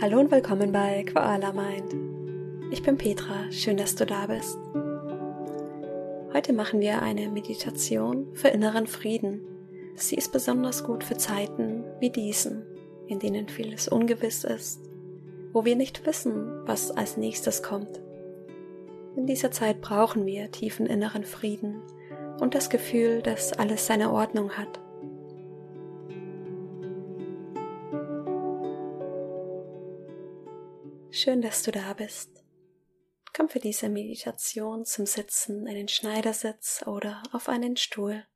Hallo und willkommen bei Koala Mind. Ich bin Petra, schön, dass du da bist. Heute machen wir eine Meditation für inneren Frieden. Sie ist besonders gut für Zeiten wie diesen, in denen vieles ungewiss ist, wo wir nicht wissen, was als nächstes kommt. In dieser Zeit brauchen wir tiefen inneren Frieden und das Gefühl, dass alles seine Ordnung hat. Schön, dass du da bist. Komm für diese Meditation zum Sitzen in den Schneidersitz oder auf einen Stuhl.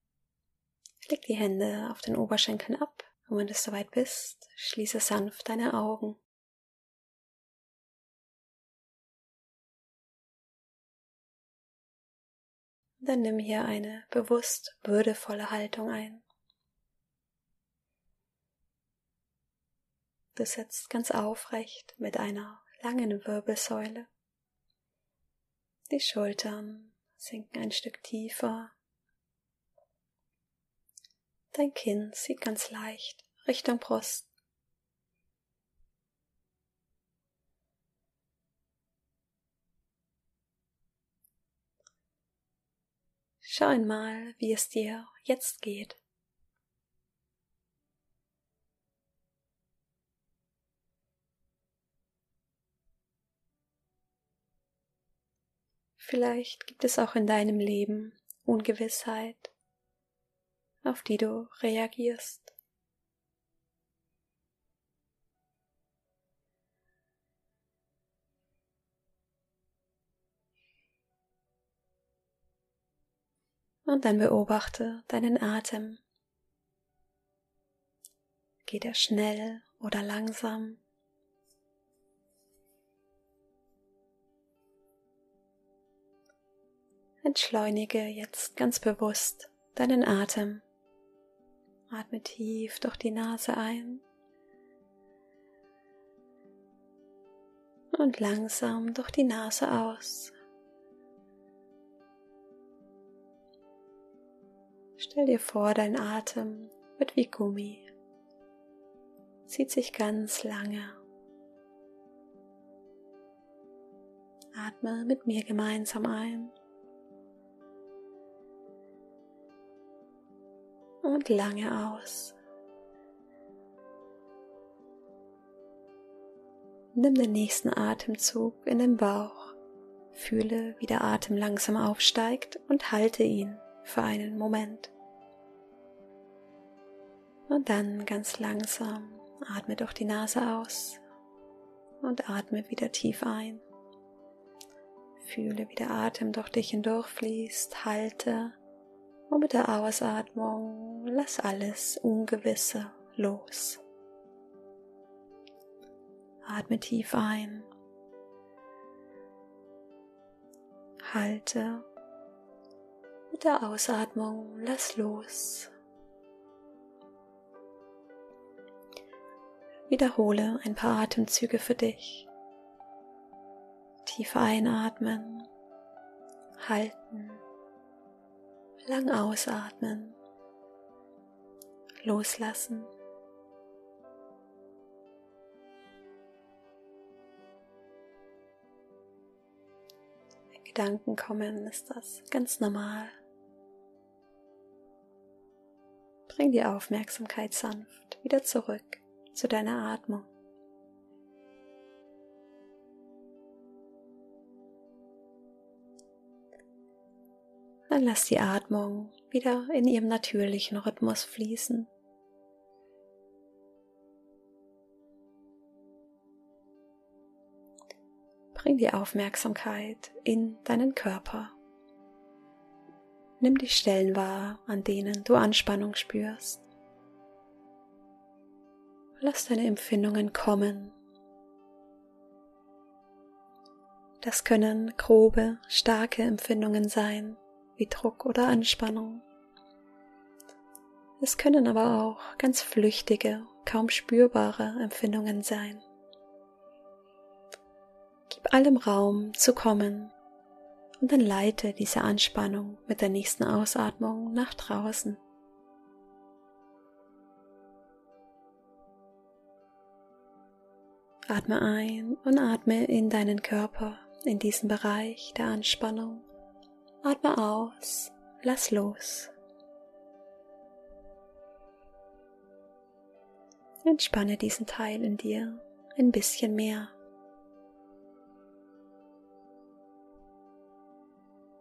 Leg die Hände auf den Oberschenkeln ab und wenn du soweit bist, schließe sanft deine Augen. Dann nimm hier eine bewusst würdevolle Haltung ein. Du sitzt ganz aufrecht mit einer langen Wirbelsäule. Die Schultern sinken ein Stück tiefer. Dein Kinn zieht ganz leicht Richtung Brust. Schau einmal, wie es dir jetzt geht. Vielleicht gibt es auch in deinem Leben Ungewissheit, auf die du reagierst. Und dann beobachte deinen Atem. Geht er schnell oder langsam? Entschleunige jetzt ganz bewusst deinen Atem. Atme tief durch die Nase ein und langsam durch die Nase aus. Stell dir vor, dein Atem wird wie Gummi, zieht sich ganz lange. Atme mit mir gemeinsam ein. Und lange aus. Nimm den nächsten Atemzug in den Bauch. Fühle, wie der Atem langsam aufsteigt und halte ihn für einen Moment. Und dann ganz langsam atme durch die Nase aus und atme wieder tief ein. Fühle, wie der Atem durch dich hindurchfließt, halte und mit der Ausatmung lass alles Ungewisse los. Atme tief ein. Halte. Mit der Ausatmung lass los. Wiederhole ein paar Atemzüge für dich. Tief einatmen, halten lang ausatmen, loslassen. Wenn Gedanken kommen, ist das ganz normal. Bring die Aufmerksamkeit sanft wieder zurück zu deiner Atmung. Dann lass die Atmung wieder in ihrem natürlichen Rhythmus fließen. Die Aufmerksamkeit in deinen Körper. Nimm die Stellen wahr, an denen du Anspannung spürst. Lass deine Empfindungen kommen. Das können grobe, starke Empfindungen sein, wie Druck oder Anspannung. Es können aber auch ganz flüchtige, kaum spürbare Empfindungen sein. Gib allem Raum zu kommen und dann leite diese Anspannung mit der nächsten Ausatmung nach draußen. Atme ein und atme in deinen Körper, in diesen Bereich der Anspannung. Atme aus, lass los. Entspanne diesen Teil in dir ein bisschen mehr.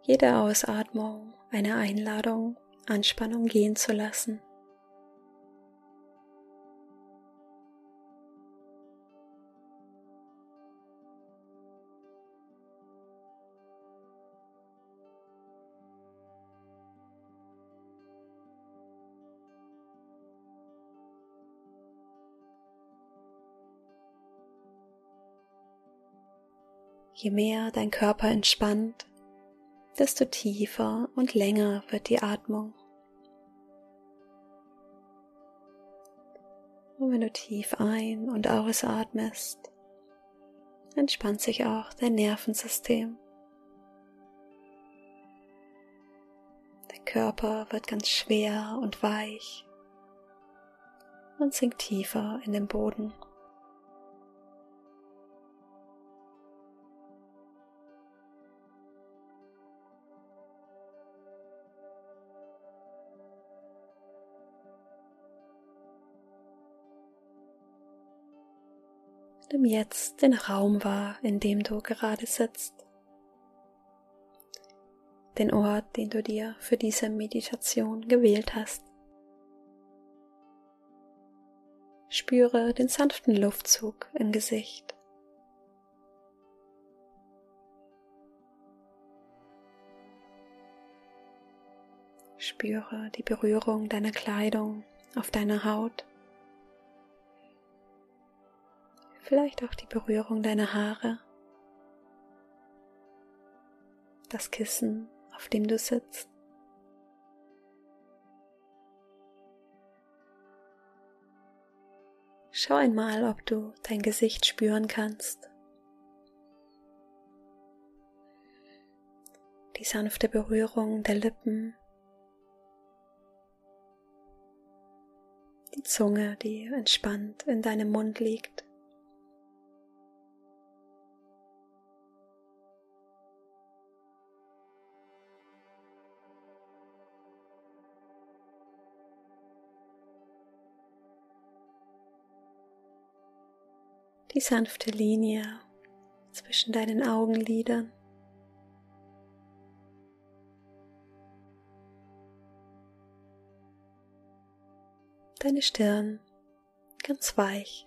Jede Ausatmung eine Einladung, Anspannung gehen zu lassen. Je mehr dein Körper entspannt, desto tiefer und länger wird die Atmung. Und wenn du tief ein- und ausatmest, entspannt sich auch dein Nervensystem. Dein Körper wird ganz schwer und weich und sinkt tiefer in den Boden. Nimm jetzt den Raum wahr, in dem du gerade sitzt. Den Ort, den du dir für diese Meditation gewählt hast. Spüre den sanften Luftzug im Gesicht. Spüre die Berührung deiner Kleidung auf deiner Haut. Vielleicht auch die Berührung deiner Haare, das Kissen, auf dem du sitzt. Schau einmal, ob du dein Gesicht spüren kannst. Die sanfte Berührung der Lippen, die Zunge, die entspannt in deinem Mund liegt. Die sanfte Linie zwischen deinen Augenlidern. Deine Stirn ganz weich.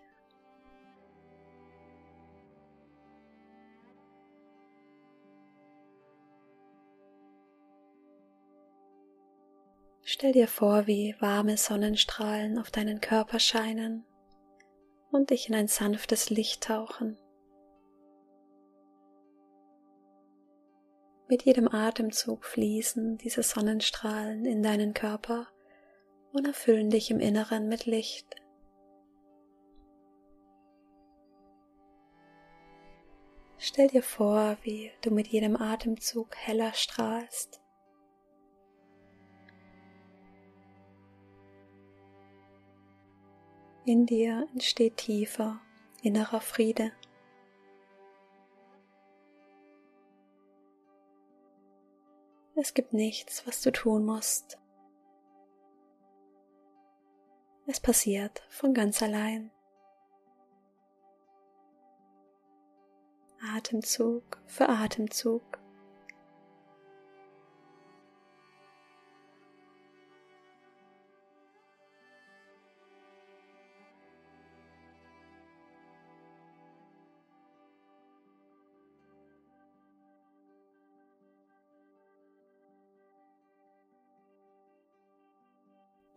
Stell dir vor, wie warme Sonnenstrahlen auf deinen Körper scheinen und dich in ein sanftes Licht tauchen. Mit jedem Atemzug fließen diese Sonnenstrahlen in deinen Körper und erfüllen dich im Inneren mit Licht. Stell dir vor, wie du mit jedem Atemzug heller strahlst. In dir entsteht tiefer innerer Friede. Es gibt nichts, was du tun musst. Es passiert von ganz allein. Atemzug für Atemzug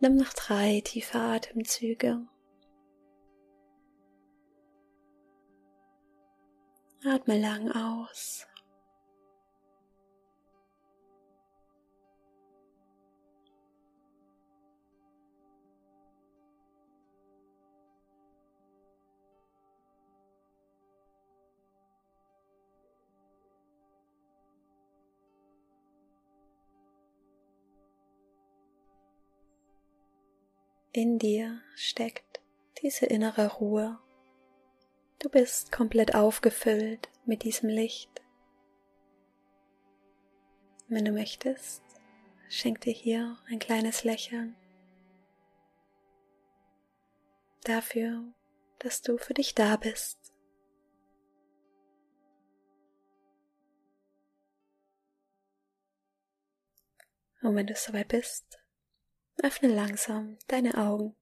Nimm noch drei tiefe Atemzüge. Atme lang aus. In dir steckt diese innere Ruhe, Du bist komplett aufgefüllt mit diesem Licht. Wenn du möchtest, schenk dir hier ein kleines Lächeln. Dafür, dass du für dich da bist. Und wenn du soweit bist, öffne langsam deine Augen.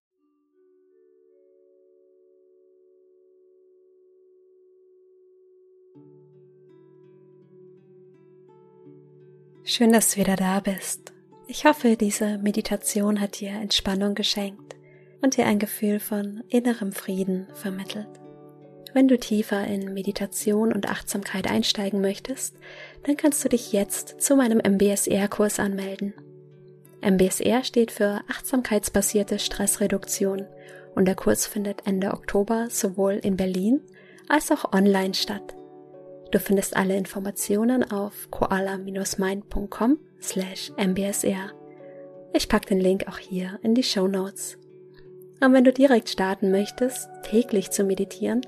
Schön, dass du wieder da bist. Ich hoffe, diese Meditation hat dir Entspannung geschenkt und dir ein Gefühl von innerem Frieden vermittelt. Wenn du tiefer in Meditation und Achtsamkeit einsteigen möchtest, dann kannst du dich jetzt zu meinem MBSR-Kurs anmelden. MBSR steht für Achtsamkeitsbasierte Stressreduktion und der Kurs findet Ende Oktober sowohl in Berlin als auch online statt. Du findest alle Informationen auf koala-mind.com slash mbsr. Ich pack den Link auch hier in die Show Notes. Und wenn du direkt starten möchtest, täglich zu meditieren,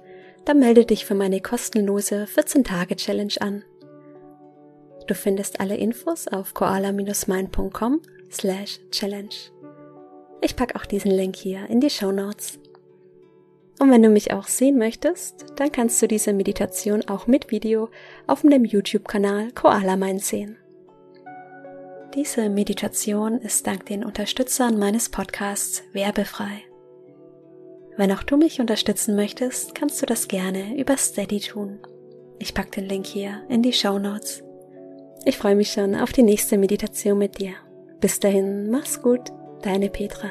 dann melde dich für meine kostenlose 14-Tage-Challenge an. Du findest alle Infos auf koala-mind.com slash challenge. Ich pack auch diesen Link hier in die Show Notes. Und wenn du mich auch sehen möchtest, dann kannst du diese Meditation auch mit Video auf dem YouTube-Kanal Koala Mind sehen. Diese Meditation ist dank den Unterstützern meines Podcasts werbefrei. Wenn auch du mich unterstützen möchtest, kannst du das gerne über Steady tun. Ich pack den Link hier in die Show Notes. Ich freue mich schon auf die nächste Meditation mit dir. Bis dahin, mach's gut, deine Petra.